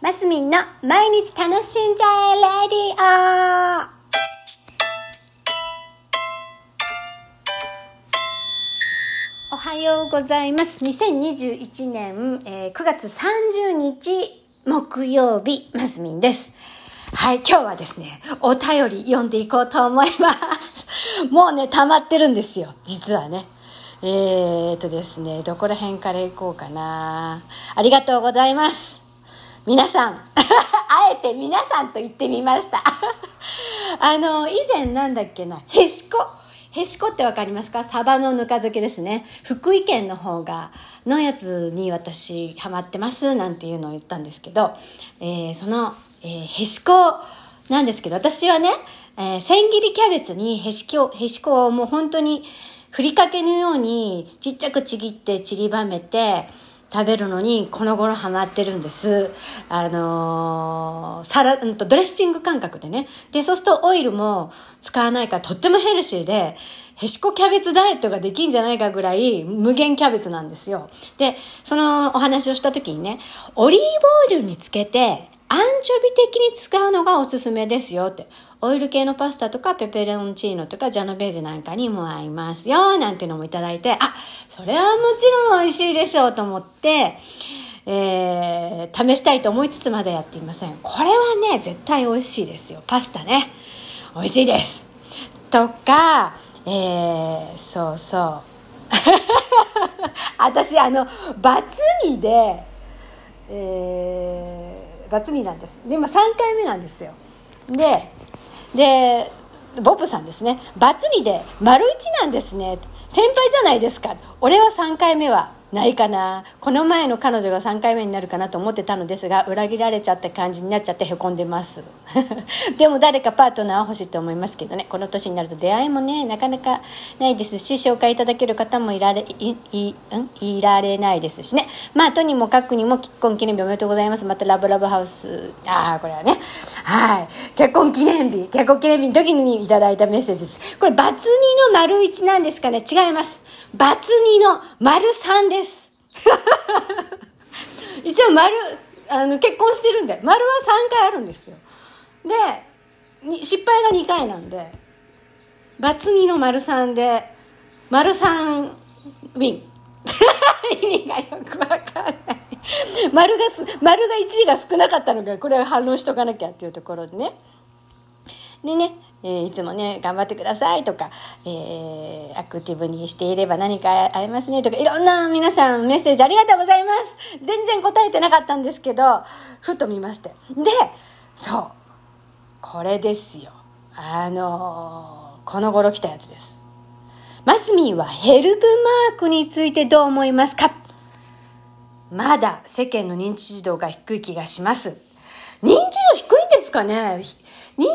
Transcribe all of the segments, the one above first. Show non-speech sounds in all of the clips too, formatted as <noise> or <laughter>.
マスミンの毎日楽しんじゃえレディオおはようございます。2021年、えー9月30日木曜日、マスミンです。はい、今日はですね、お便り読んでいこうと思います。<laughs> もうね、溜まってるんですよ、実はね。えーとですね、どこら辺から行こうかな。ありがとうございます。皆さん、<laughs> あえて皆さんと言ってみました。<laughs> あの、以前なんだっけな、へしこ。へしこってわかりますか？サバのぬか漬けですね。福井県の方が、のやつに私ハマってますなんていうのを言ったんですけど、えーその、えーへしこなんですけど、私はね、えー千切りキャベツにへしこ、へしこをもう本当にふりかけのようにちっちゃくちぎって散りばめて、食べるのにこの頃ハマってるんです。あのー、サラ、うんと、ドレッシング感覚でね。で、そうするとオイルも使わないからとってもヘルシーで、へしこキャベツダイエットができんじゃないかぐらい無限キャベツなんですよ。で、そのお話をした時にね、オリーブオイルにつけて、アンチョビ的に使うのがおすすめですよって。オイル系のパスタとかペペロンチーノとかジャノベーゼなんかにも合いますよ、なんていうのもいただいて、あ、それはもちろん美味しいでしょうと思って、えー、試したいと思いつつまだやっていません。これはね、絶対美味しいですよ。パスタね。美味しいです。とか、えー、そうそう。<laughs> 私、あの、バツ2で、えー、がつになんです。で、今3回目なんですよ。で、で、ボブさんですね。バツ2で丸1なんですね。先輩じゃないですか。俺は3回目はないかな。この前の彼女が3回目になるかなと思ってたのですが、裏切られちゃった感じになっちゃってへこんでます。<laughs> でも誰かパートナーは欲しいと思いますけどね。この年になると出会いもね、なかなかないですし、紹介いただける方もいられ、い、い、ん？いられないですしね。まあ、とにもかくにも結婚記念日おめでとうございます。またラブラブハウス、ああ、これはね。はい。結婚記念日、結婚記念日の時にいただいたメッセージです。これ、バツ2の丸1なんですかね違います。バツ2の丸3です。<laughs> 一応丸、あの、結婚してるんで、丸は3回あるんですよ。で、に失敗が2回なんで、バツ2の丸3で、丸3ウィン。<laughs> 意味がよくわかんない。丸がす、丸が1位が少なかったのが、これは反論しとかなきゃっていうところでね。でね、えーいつもね、頑張ってくださいとか、えーアクティブにしていれば何かありますねとか、いろんな皆さんメッセージありがとうございます全然答えてなかったんですけど、ふと見まして。で、そう。これですよ。あのーこの頃来たやつです。マスミンはヘルプマークについてどう思いますか？まだ世間の認知度が低い気がします。認知度低いんですかね？認知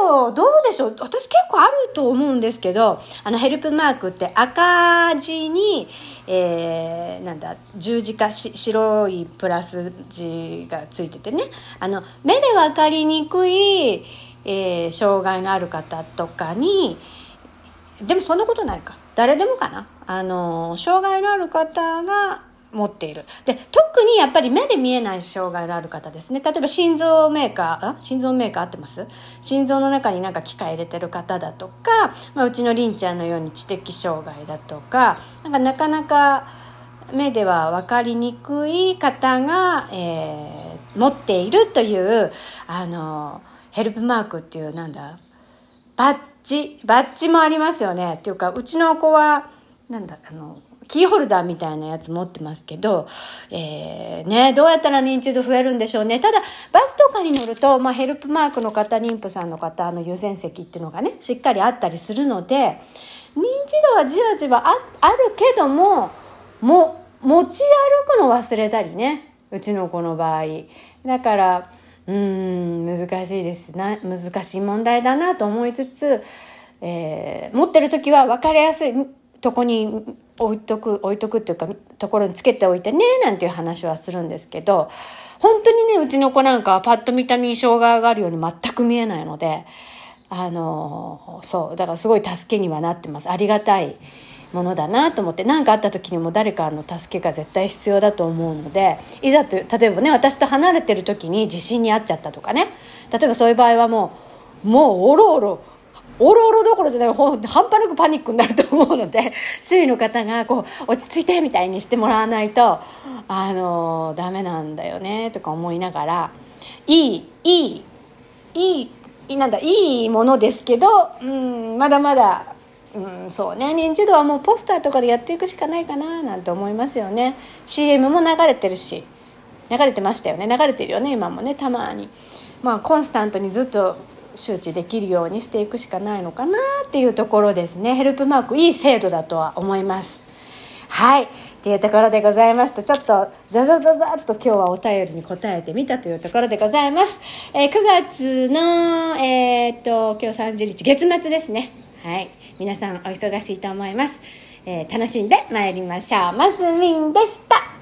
度どうでしょう？私結構あると思うんですけど、あのヘルプマークって赤字に、えー、なんだ、十字架し、白いプラス字がついててね、あの、目でわかりにくい、えー障害のある方とかに、でもそんなことないか。誰でもかな。あの、障害のある方が持っている。で、特にやっぱり目で見えない障害のある方ですね。例えば心臓メーカー、あ心臓メーカー合ってます？心臓の中になんか機械入れてる方だとか、まあ、うちのりんちゃんのように知的障害だとか、なんかなかなか目では分かりにくい方が、えー持っているという、あの、ヘルプマークっていうなんだ、バッジ、バッジもありますよね。っていうか、うちの子は、なんだ、あの、キーホルダーみたいなやつ持ってますけど、えー、ね、どうやったら認知度増えるんでしょうね。ただ、バスとかに乗ると、まあ、ヘルプマークの方、妊婦さんの方の優先席っていうのがね、しっかりあったりするので、認知度はじわじわああるけども、も、持ち歩くの忘れたりね。うちの子の場合。だから、うーん、難しいですな。難しい問題だなと思いつつ、えー持ってる時は分かりやすいとこに置いとく、置いとくっていうか、ところにつけておいてね、なんていう話はするんですけど、本当にね、うちの子なんかはパッと見た目に障害があるように全く見えないので、あの、そう、だからすごい助けにはなってます。ありがたいものだなと思って何かあった時にも誰かの助けが絶対必要だと思うのでいざという例えばね私と離れてる時に地震に遭っちゃったとかね例えばそういう場合はもうもうおろおろおろおろどころじゃない半端なくパニックになると思うので <laughs> 周囲の方がこう落ち着いてみたいにしてもらわないとあのダメなんだよねとか思いながらいいいいいいなんだいいものですけど、うん、まだまだ、うん、そうね認知度はもうポスターとかでやっていくしかないかななんて思いますよね。CM も流れてるし流れてましたよね流れてるよね今もねたまに。まあコンスタントにずっと周知できるようにしていくしかないのかなっていうところですね。ヘルプマークいい制度だとは思います。はい。っていうところでございますとちょっとザザザザっと今日はお便りに答えてみたというところでございます、えー、9月のえー、っと今日30日月末ですね。はい。皆さんお忙しいと思います、えー、楽しんでまいりましょう。マスミンでした。